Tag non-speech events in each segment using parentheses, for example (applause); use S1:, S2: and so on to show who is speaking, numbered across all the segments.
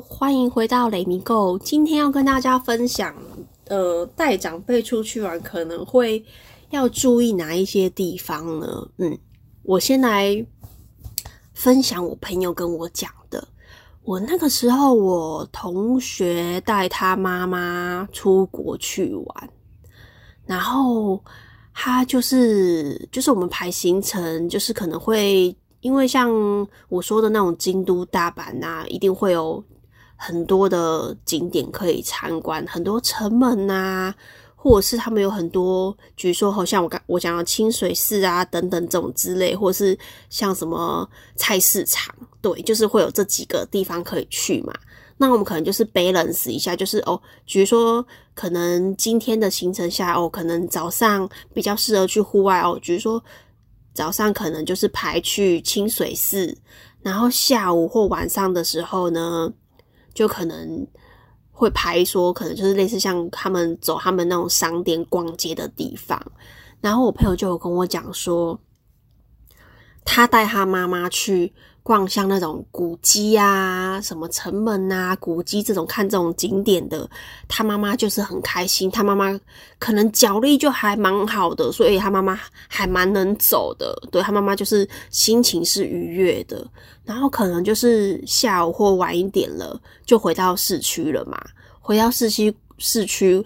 S1: 欢迎回到雷米购。今天要跟大家分享，呃，带长辈出去玩可能会要注意哪一些地方呢？嗯，我先来分享我朋友跟我讲的。我那个时候，我同学带他妈妈出国去玩，然后他就是就是我们排行程，就是可能会。因为像我说的那种京都、大阪呐，一定会有很多的景点可以参观，很多城门呐，或者是他们有很多，比如说好像我刚我讲的清水寺啊等等这种之类，或者是像什么菜市场，对，就是会有这几个地方可以去嘛。那我们可能就是 balance 一下，就是哦，比如说可能今天的行程下哦，可能早上比较适合去户外哦，比如说。早上可能就是排去清水寺，然后下午或晚上的时候呢，就可能会排说，可能就是类似像他们走他们那种商店逛街的地方。然后我朋友就有跟我讲说，他带他妈妈去。逛像那种古迹啊，什么城门啊、古迹这种看这种景点的，他妈妈就是很开心。他妈妈可能脚力就还蛮好的，所以他妈妈还蛮能走的。对他妈妈就是心情是愉悦的。然后可能就是下午或晚一点了，就回到市区了嘛。回到市区市区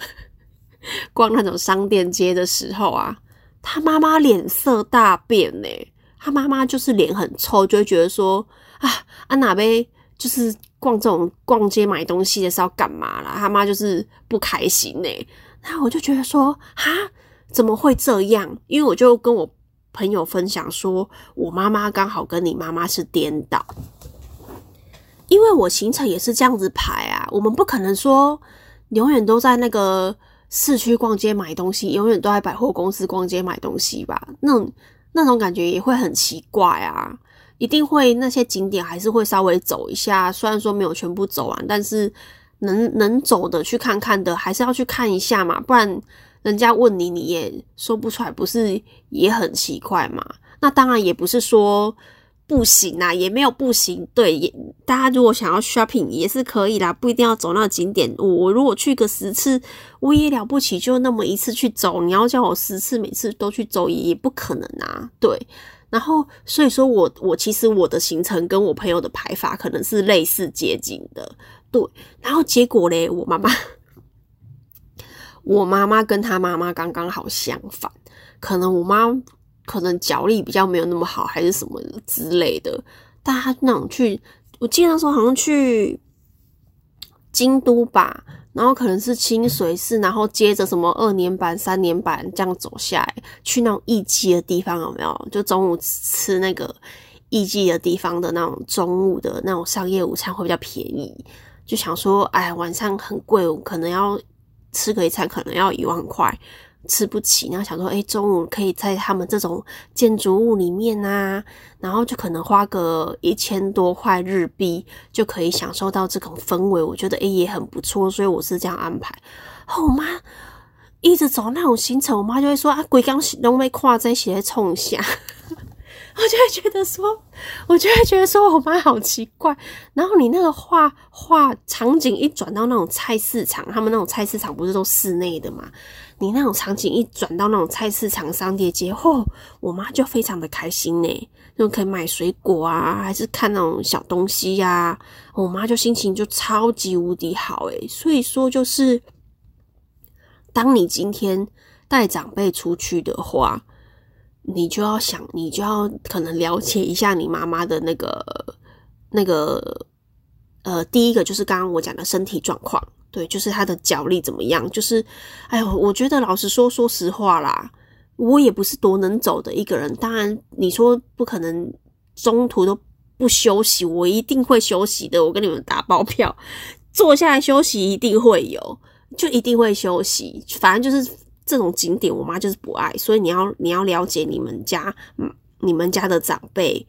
S1: (laughs) 逛那种商店街的时候啊，他妈妈脸色大变呢。他妈妈就是脸很臭，就会觉得说啊，安娜贝就是逛这种逛街买东西的时候干嘛啦？他妈就是不开心呢。然后我就觉得说，哈，怎么会这样？因为我就跟我朋友分享说，我妈妈刚好跟你妈妈是颠倒，因为我行程也是这样子排啊。我们不可能说永远都在那个市区逛街买东西，永远都在百货公司逛街买东西吧？那。那种感觉也会很奇怪啊！一定会那些景点还是会稍微走一下，虽然说没有全部走完，但是能能走的去看看的，还是要去看一下嘛，不然人家问你你也说不出来，不是也很奇怪嘛？那当然也不是说。不行啊，也没有不行。对，也大家如果想要 shopping 也是可以啦，不一定要走那个景点。我如果去个十次，我也了不起，就那么一次去走。你要叫我十次每次都去走，也不可能啊。对，然后所以说我我其实我的行程跟我朋友的排法可能是类似接近的。对，然后结果嘞，我妈妈，我妈妈跟她妈妈刚刚好相反，可能我妈。可能脚力比较没有那么好，还是什么之类的。大家那种去，我记得那时候好像去京都吧，然后可能是清水寺，然后接着什么二年版、三年版这样走下来，去那种艺妓的地方有没有？就中午吃那个艺妓的地方的那种中午的那种商业午餐会比较便宜。就想说，哎，晚上很贵，可能要吃个一餐，可能要一万块。吃不起，然后想说，哎，中午可以在他们这种建筑物里面啊，然后就可能花个一千多块日币，就可以享受到这种氛围。我觉得，哎，也很不错，所以我是这样安排。我妈一直走那种行程，我妈就会说啊，鬼刚都没跨在鞋冲下。(laughs) 我就会觉得说，我就会觉得说我妈好奇怪。然后你那个画画场景一转到那种菜市场，他们那种菜市场不是都室内的嘛？你那种场景一转到那种菜市场商店街，嚯，我妈就非常的开心呢，就可以买水果啊，还是看那种小东西呀，我妈就心情就超级无敌好诶。所以说就是，当你今天带长辈出去的话，你就要想，你就要可能了解一下你妈妈的那个那个，呃，第一个就是刚刚我讲的身体状况。对，就是他的脚力怎么样？就是，哎呦，我觉得老实说，说实话啦，我也不是多能走的一个人。当然，你说不可能中途都不休息，我一定会休息的。我跟你们打包票，坐下来休息一定会有，就一定会休息。反正就是这种景点，我妈就是不爱，所以你要你要了解你们家，你们家的长辈。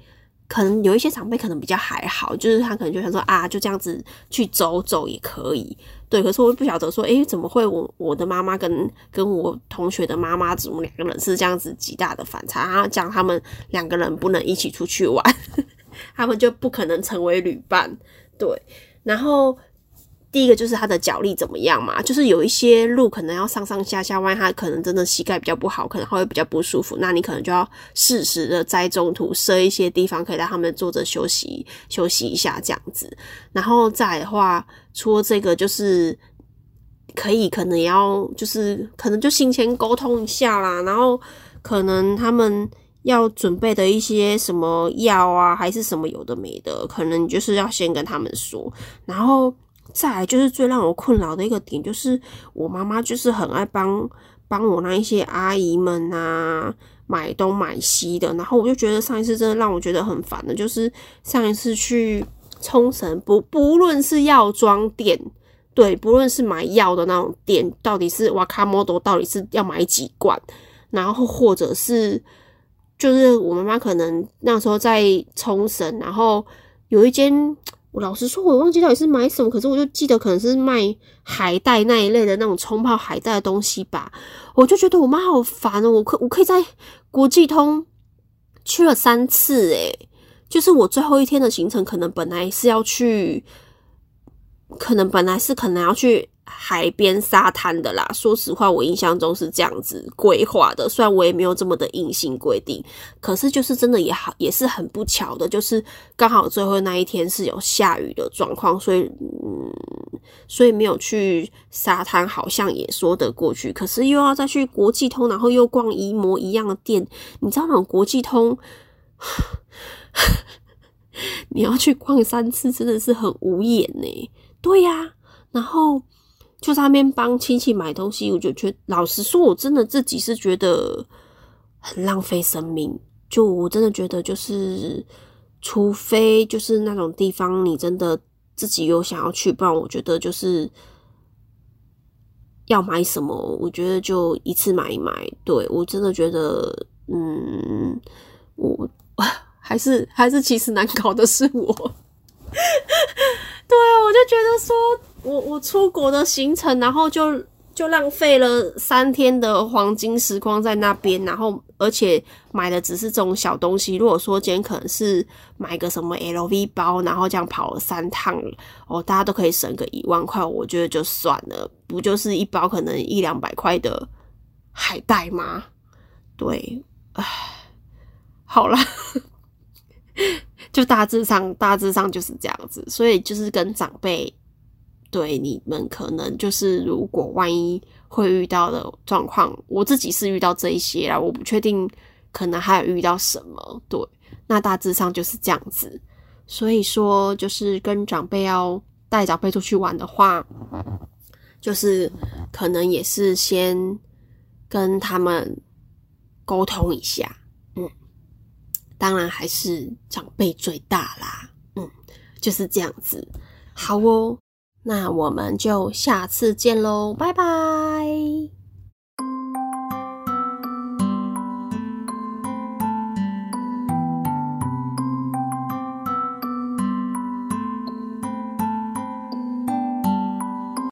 S1: 可能有一些长辈可能比较还好，就是他可能就想说啊，就这样子去走走也可以。对，可是我不晓得说，诶，怎么会我我的妈妈跟跟我同学的妈妈，怎么两个人是这样子极大的反差？然后讲他们两个人不能一起出去玩，他们就不可能成为旅伴。对，然后第一个就是他的脚力怎么样嘛，就是有一些路可能要上上下下，万一他可能真的膝盖比较不好，可能会比较不舒服，那你可能就要适时的在中途设一些地方，可以让他们坐着休息休息一下这样子。然后再的话，除了这个，就是可以可能要就是可能就先前沟通一下啦，然后可能他们要准备的一些什么药啊，还是什么有的没的，可能就是要先跟他们说，然后。再来就是最让我困扰的一个点，就是我妈妈就是很爱帮帮我那一些阿姨们啊买东买西的，然后我就觉得上一次真的让我觉得很烦的，就是上一次去冲绳，不不论是药妆店，对，不论是买药的那种店，到底是瓦卡莫多到底是要买几罐，然后或者是就是我妈妈可能那时候在冲绳，然后有一间。我老实说，我忘记到底是买什么，可是我就记得可能是卖海带那一类的那种冲泡海带的东西吧。我就觉得我妈好烦哦，我可我可以在国际通去了三次，诶，就是我最后一天的行程，可能本来是要去，可能本来是可能要去。海边沙滩的啦，说实话，我印象中是这样子规划的。虽然我也没有这么的硬性规定，可是就是真的也好，也是很不巧的，就是刚好最后那一天是有下雨的状况，所以嗯，所以没有去沙滩，好像也说得过去。可是又要再去国际通，然后又逛一模一样的店，你知道那种国际通，(laughs) 你要去逛三次，真的是很无言呢。对呀，然后。就在那边帮亲戚买东西，我就觉得，老实说，我真的自己是觉得很浪费生命。就我真的觉得，就是除非就是那种地方，你真的自己有想要去，不然我觉得就是要买什么，我觉得就一次买一买。对我真的觉得，嗯，我还是还是其实难搞的是我。(laughs) 对啊，我就觉得说。我我出国的行程，然后就就浪费了三天的黄金时光在那边，然后而且买的只是这种小东西。如果说今天可能是买个什么 LV 包，然后这样跑了三趟，哦，大家都可以省个一万块，我觉得就算了，不就是一包可能一两百块的海带吗？对，唉，好了，(laughs) 就大致上大致上就是这样子，所以就是跟长辈。对你们可能就是，如果万一会遇到的状况，我自己是遇到这一些啦，我不确定，可能还有遇到什么。对，那大致上就是这样子。所以说，就是跟长辈要带长辈出去玩的话，就是可能也是先跟他们沟通一下。嗯，当然还是长辈最大啦。嗯，就是这样子。好哦。那我们就下次见喽，拜拜。